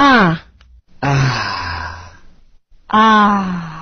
啊。啊。啊。